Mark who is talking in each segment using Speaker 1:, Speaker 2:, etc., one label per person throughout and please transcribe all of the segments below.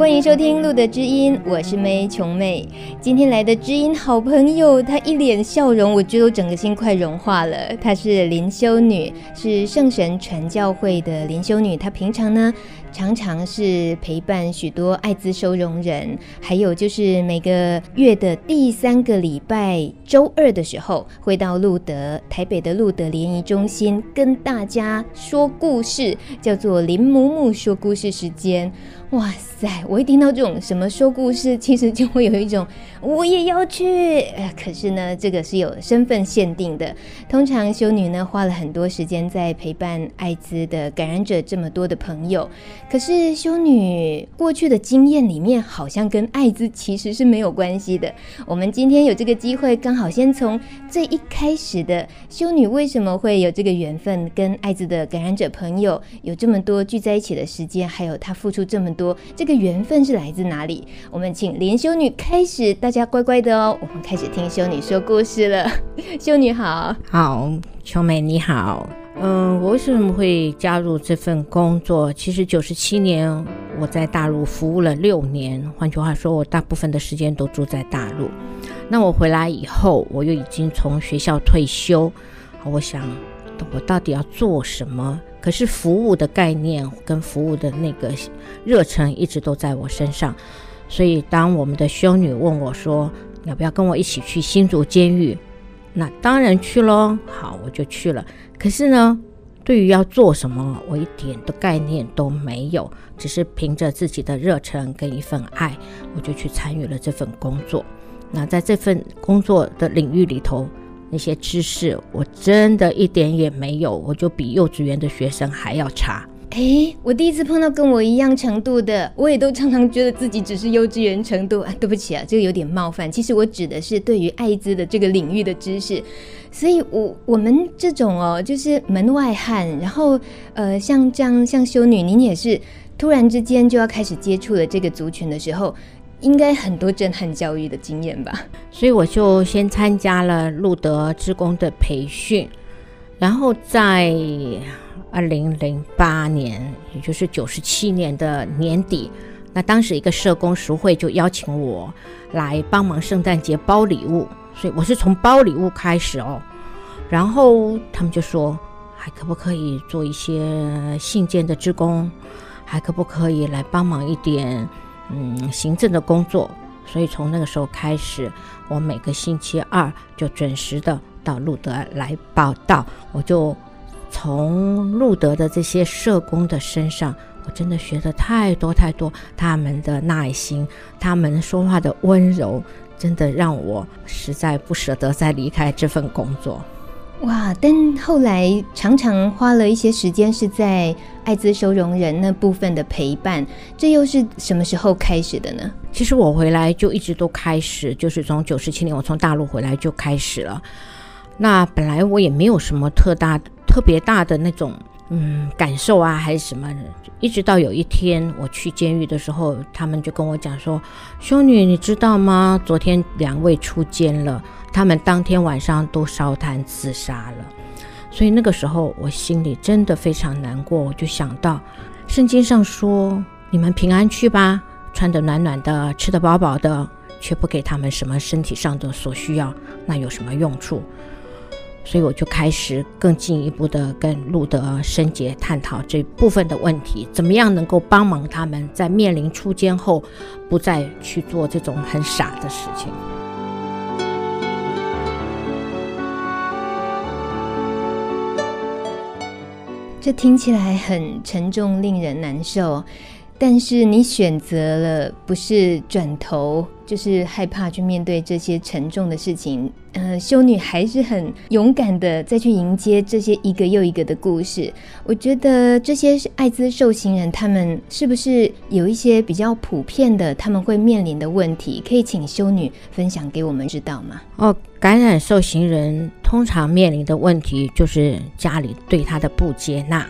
Speaker 1: 欢迎收听《路德知音》，我是妹琼妹。今天来的知音好朋友，她一脸笑容，我觉得我整个心快融化了。她是灵修女，是圣神传教会的灵修女。她平常呢，常常是陪伴许多艾滋收容人，还有就是每个月的第三个礼拜周二的时候，会到路德台北的路德联谊中心跟大家说故事，叫做林母母说故事时间。哇塞！我一听到这种什么说故事，其实就会有一种我也要去。可是呢，这个是有身份限定的。通常修女呢，花了很多时间在陪伴艾滋的感染者这么多的朋友。可是修女过去的经验里面，好像跟艾滋其实是没有关系的。我们今天有这个机会，刚好先从最一开始的修女为什么会有这个缘分，跟艾滋的感染者朋友有这么多聚在一起的时间，还有她付出这么多。这个缘分是来自哪里？我们请灵修女开始，大家乖乖的哦。我们开始听修女说故事了。修女好，
Speaker 2: 好，秋美你好。嗯，我为什么会加入这份工作？其实九十七年我在大陆服务了六年，换句话说，我大部分的时间都住在大陆。那我回来以后，我又已经从学校退休。我想，我到底要做什么？可是服务的概念跟服务的那个热忱一直都在我身上，所以当我们的修女问我说要不要跟我一起去新竹监狱，那当然去喽。好，我就去了。可是呢，对于要做什么，我一点的概念都没有，只是凭着自己的热忱跟一份爱，我就去参与了这份工作。那在这份工作的领域里头，那些知识我真的一点也没有，我就比幼稚园的学生还要差。
Speaker 1: 诶，我第一次碰到跟我一样程度的，我也都常常觉得自己只是幼稚园程度啊。对不起啊，这个有点冒犯。其实我指的是对于艾滋的这个领域的知识。所以我，我我们这种哦，就是门外汉，然后呃，像这样像修女，您也是突然之间就要开始接触了这个族群的时候。应该很多震撼教育的经验吧，
Speaker 2: 所以我就先参加了路德职工的培训，然后在二零零八年，也就是九十七年的年底，那当时一个社工熟会就邀请我来帮忙圣诞节包礼物，所以我是从包礼物开始哦，然后他们就说还可不可以做一些信件的职工，还可不可以来帮忙一点。嗯，行政的工作，所以从那个时候开始，我每个星期二就准时的到路德来报到。我就从路德的这些社工的身上，我真的学得太多太多，他们的耐心，他们说话的温柔，真的让我实在不舍得再离开这份工作。
Speaker 1: 哇！但后来常常花了一些时间是在艾滋收容人那部分的陪伴，这又是什么时候开始的呢？
Speaker 2: 其实我回来就一直都开始，就是从九十七年我从大陆回来就开始了。那本来我也没有什么特大、特别大的那种嗯感受啊，还是什么。一直到有一天我去监狱的时候，他们就跟我讲说：“修女，你知道吗？昨天两位出监了。”他们当天晚上都烧炭自杀了，所以那个时候我心里真的非常难过。我就想到，圣经上说：“你们平安去吧，穿得暖暖的，吃得饱饱的，却不给他们什么身体上的所需要，那有什么用处？”所以我就开始更进一步的跟路德圣洁探讨这部分的问题，怎么样能够帮忙他们在面临出监后，不再去做这种很傻的事情。
Speaker 1: 这听起来很沉重，令人难受。但是你选择了不是转头，就是害怕去面对这些沉重的事情。呃，修女还是很勇敢的再去迎接这些一个又一个的故事。我觉得这些是艾滋受刑人，他们是不是有一些比较普遍的他们会面临的问题？可以请修女分享给我们知道吗？
Speaker 2: 哦，感染受刑人通常面临的问题就是家里对他的不接纳。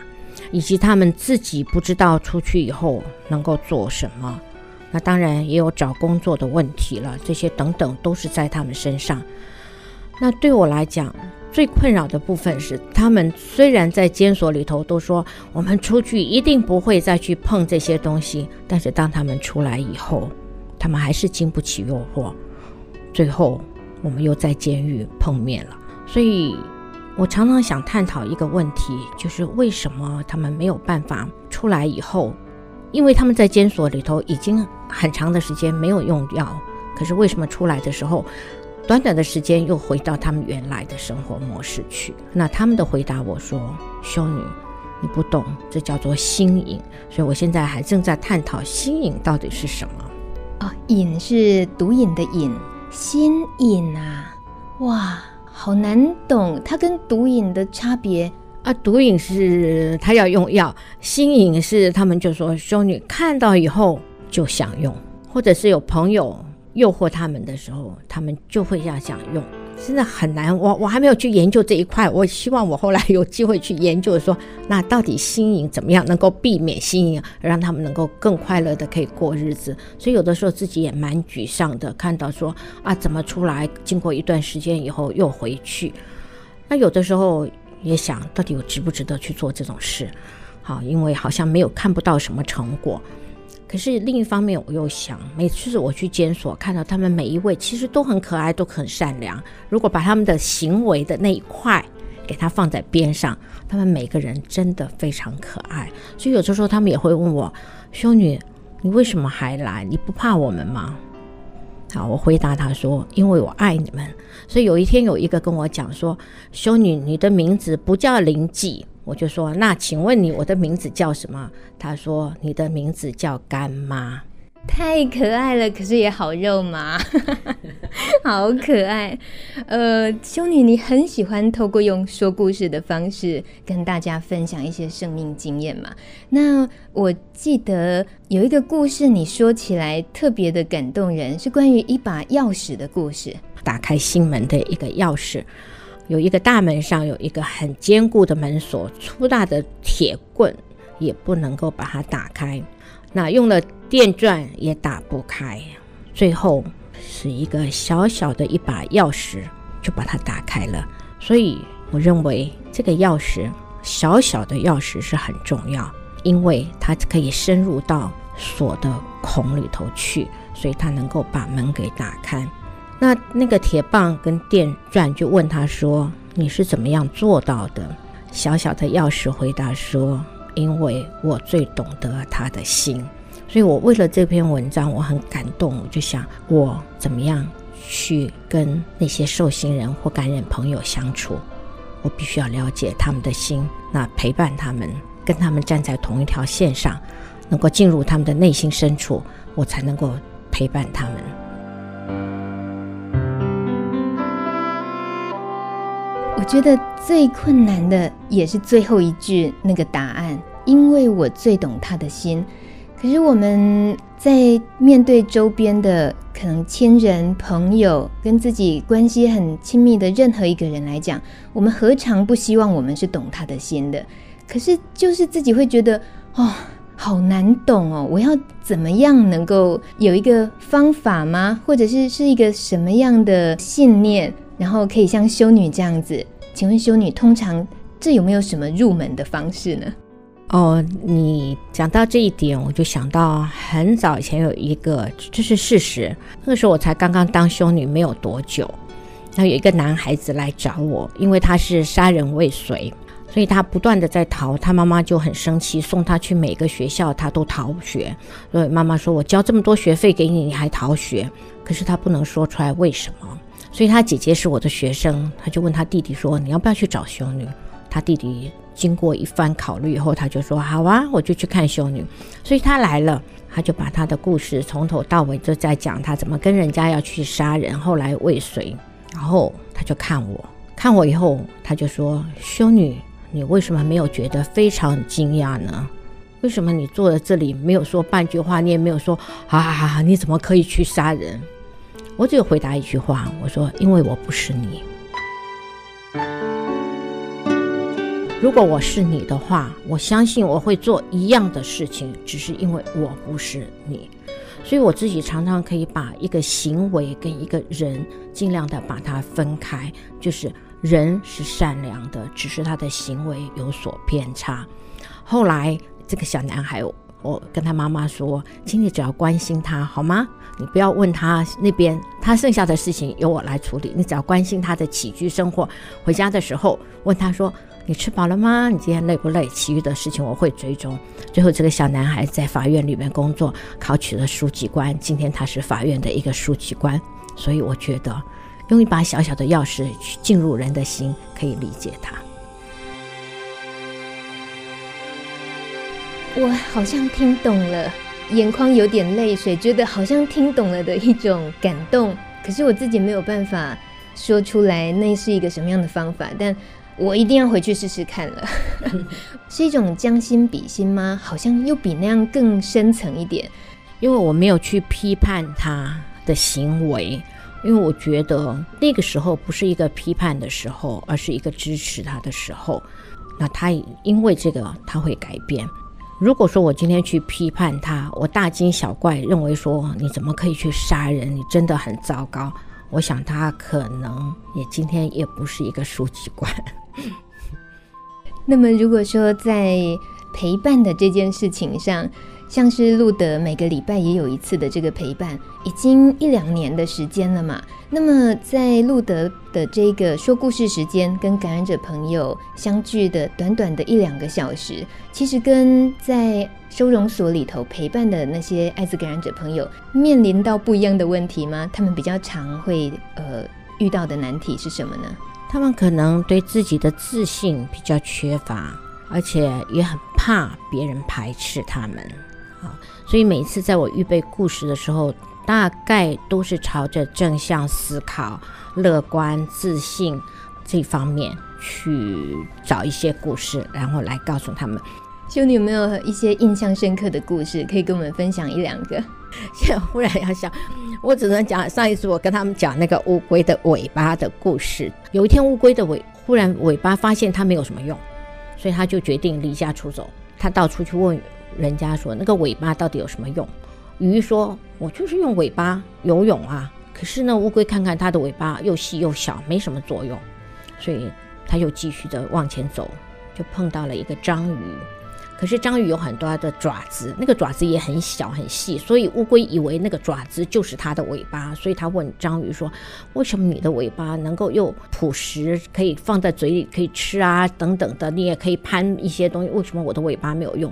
Speaker 2: 以及他们自己不知道出去以后能够做什么。那当然也有找工作的问题了，这些等等都是在他们身上。那对我来讲，最困扰的部分是，他们虽然在监所里头都说我们出去一定不会再去碰这些东西，但是当他们出来以后，他们还是经不起诱惑，最后我们又在监狱碰面了。所以，我常常想探讨一个问题，就是为什么他们没有办法出来以后？因为他们在监所里头已经很长的时间没有用药，可是为什么出来的时候，短短的时间又回到他们原来的生活模式去？那他们的回答我说：“修女，你不懂，这叫做心瘾。”所以我现在还正在探讨心瘾到底是什么。
Speaker 1: 哦，瘾是毒瘾的瘾，心瘾啊，哇，好难懂，它跟毒瘾的差别。
Speaker 2: 啊，毒瘾是他要用药，心瘾是他们就说修女看到以后就想用，或者是有朋友诱惑他们的时候，他们就会要想用，真的很难。我我还没有去研究这一块，我希望我后来有机会去研究说，那到底心瘾怎么样能够避免心瘾，让他们能够更快乐的可以过日子。所以有的时候自己也蛮沮丧的，看到说啊，怎么出来经过一段时间以后又回去，那有的时候。也想到底我值不值得去做这种事，好，因为好像没有看不到什么成果。可是另一方面，我又想，每次我去监所看到他们每一位，其实都很可爱，都很善良。如果把他们的行为的那一块给他放在边上，他们每个人真的非常可爱。所以有的时候他们也会问我：“修女，你为什么还来？你不怕我们吗？”好，我回答他说：“因为我爱你们。”所以有一天有一个跟我讲说：“修女，你的名字不叫林记。”我就说：“那请问你我的名字叫什么？”他说：“你的名字叫干妈。”
Speaker 1: 太可爱了，可是也好肉麻，好可爱。呃，修女，你很喜欢透过用说故事的方式跟大家分享一些生命经验嘛？那我记得有一个故事，你说起来特别的感动人，是关于一把钥匙的故事。
Speaker 2: 打开心门的一个钥匙，有一个大门上有一个很坚固的门锁，粗大的铁棍也不能够把它打开。那用了电钻也打不开，最后是一个小小的一把钥匙就把它打开了。所以我认为这个钥匙，小小的钥匙是很重要，因为它可以深入到锁的孔里头去，所以它能够把门给打开。那那个铁棒跟电钻就问他说：“你是怎么样做到的？”小小的钥匙回答说。因为我最懂得他的心，所以我为了这篇文章，我很感动。我就想，我怎么样去跟那些受刑人或感染朋友相处？我必须要了解他们的心，那陪伴他们，跟他们站在同一条线上，能够进入他们的内心深处，我才能够陪伴他
Speaker 1: 们。觉得最困难的也是最后一句那个答案，因为我最懂他的心。可是我们在面对周边的可能亲人、朋友，跟自己关系很亲密的任何一个人来讲，我们何尝不希望我们是懂他的心的？可是就是自己会觉得，哦，好难懂哦，我要怎么样能够有一个方法吗？或者是是一个什么样的信念？然后可以像修女这样子，请问修女通常这有没有什么入门的方式呢？
Speaker 2: 哦，你讲到这一点，我就想到很早以前有一个，这是事实。那个时候我才刚刚当修女没有多久，然后有一个男孩子来找我，因为他是杀人未遂，所以他不断的在逃，他妈妈就很生气，送他去每个学校，他都逃学。所以妈妈说：“我交这么多学费给你，你还逃学？”可是他不能说出来为什么。所以他姐姐是我的学生，他就问他弟弟说：“你要不要去找修女？”他弟弟经过一番考虑以后，他就说：“好啊，我就去看修女。”所以他来了，他就把他的故事从头到尾就在讲他怎么跟人家要去杀人，后来未遂。然后他就看我，看我以后，他就说：“修女，你为什么没有觉得非常惊讶呢？为什么你坐在这里没有说半句话？你也没有说啊，你怎么可以去杀人？”我只有回答一句话，我说：“因为我不是你。”如果我是你的话，我相信我会做一样的事情，只是因为我不是你。所以我自己常常可以把一个行为跟一个人尽量的把它分开，就是人是善良的，只是他的行为有所偏差。后来这个小男孩，我跟他妈妈说，请你只要关心他好吗？你不要问他那边，他剩下的事情由我来处理。你只要关心他的起居生活，回家的时候问他说。你吃饱了吗？你今天累不累？其余的事情我会追踪。最后，这个小男孩在法院里面工作，考取了书记官。今天他是法院的一个书记官。所以，我觉得用一把小小的钥匙去进入人的心，可以理解他。
Speaker 1: 我好像听懂了，眼眶有点泪水，觉得好像听懂了的一种感动。可是我自己没有办法说出来，那是一个什么样的方法？但。我一定要回去试试看了，是一种将心比心吗？好像又比那样更深层一点，
Speaker 2: 因为我没有去批判他的行为，因为我觉得那个时候不是一个批判的时候，而是一个支持他的时候。那他因为这个他会改变。如果说我今天去批判他，我大惊小怪，认为说你怎么可以去杀人？你真的很糟糕。我想他可能也今天也不是一个书记官。
Speaker 1: 那么，如果说在陪伴的这件事情上，像是路德每个礼拜也有一次的这个陪伴，已经一两年的时间了嘛。那么，在路德的这个说故事时间跟感染者朋友相聚的短短的一两个小时，其实跟在收容所里头陪伴的那些艾滋感染者朋友面临到不一样的问题吗？他们比较常会呃遇到的难题是什么呢？
Speaker 2: 他们可能对自己的自信比较缺乏，而且也很怕别人排斥他们，啊，所以每次在我预备故事的时候，大概都是朝着正向思考、乐观、自信这方面去找一些故事，然后来告诉他们。
Speaker 1: 修女有没有一些印象深刻的故事可以跟我们分享一两个？
Speaker 2: 现在忽然要想，我只能讲上一次我跟他们讲那个乌龟的尾巴的故事。有一天，乌龟的尾忽然尾巴发现它没有什么用，所以他就决定离家出走。他到处去问人家说：“那个尾巴到底有什么用？”鱼说：“我就是用尾巴游泳啊。”可是呢，乌龟看看它的尾巴又细又小，没什么作用，所以它又继续的往前走，就碰到了一个章鱼。可是章鱼有很多的爪子，那个爪子也很小很细，所以乌龟以为那个爪子就是它的尾巴，所以它问章鱼说：“为什么你的尾巴能够又朴实，可以放在嘴里可以吃啊，等等的，你也可以攀一些东西，为什么我的尾巴没有用？”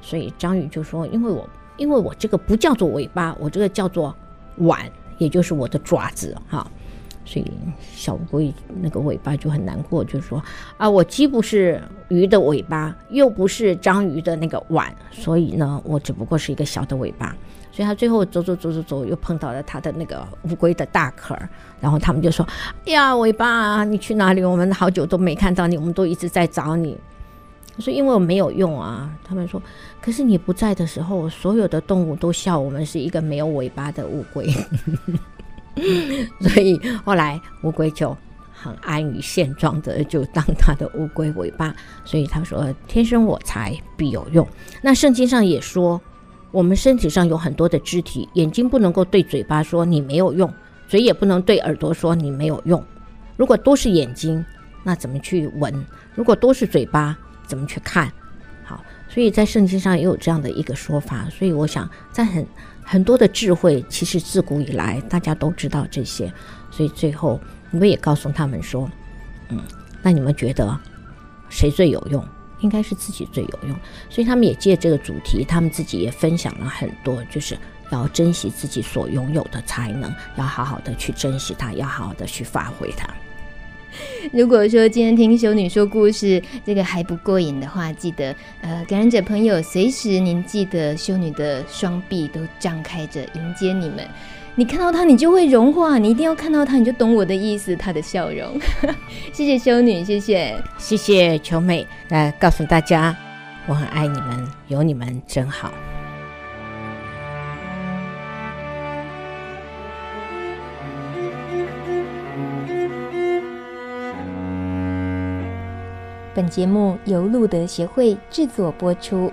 Speaker 2: 所以章鱼就说：“因为我因为我这个不叫做尾巴，我这个叫做碗，也就是我的爪子，哈。”所以小乌龟那个尾巴就很难过，就说啊，我既不是鱼的尾巴，又不是章鱼的那个碗，所以呢，我只不过是一个小的尾巴。所以他最后走走走走走，又碰到了他的那个乌龟的大壳，然后他们就说：“哎呀，尾巴，你去哪里？我们好久都没看到你，我们都一直在找你。”他说：“因为我没有用啊。”他们说：“可是你不在的时候，所有的动物都笑我们是一个没有尾巴的乌龟。”所以后来乌龟就很安于现状的，就当它的乌龟尾巴。所以他说：“天生我材必有用。”那圣经上也说，我们身体上有很多的肢体，眼睛不能够对嘴巴说你没有用，嘴也不能对耳朵说你没有用。如果都是眼睛，那怎么去闻？如果都是嘴巴，怎么去看？好，所以在圣经上也有这样的一个说法。所以我想，在很。很多的智慧，其实自古以来大家都知道这些，所以最后你们也告诉他们说，嗯，那你们觉得谁最有用？应该是自己最有用。所以他们也借这个主题，他们自己也分享了很多，就是要珍惜自己所拥有的才能，要好好的去珍惜它，要好好的去发挥它。
Speaker 1: 如果说今天听修女说故事，这个还不过瘾的话，记得呃，感染者朋友，随时您记得修女的双臂都张开着迎接你们。你看到她，你就会融化；你一定要看到她，你就懂我的意思。她的笑容，谢谢修女，谢谢，
Speaker 2: 谢谢琼美，来告诉大家，我很爱你们，有你们真好。
Speaker 1: 本节目由路德协会制作播出。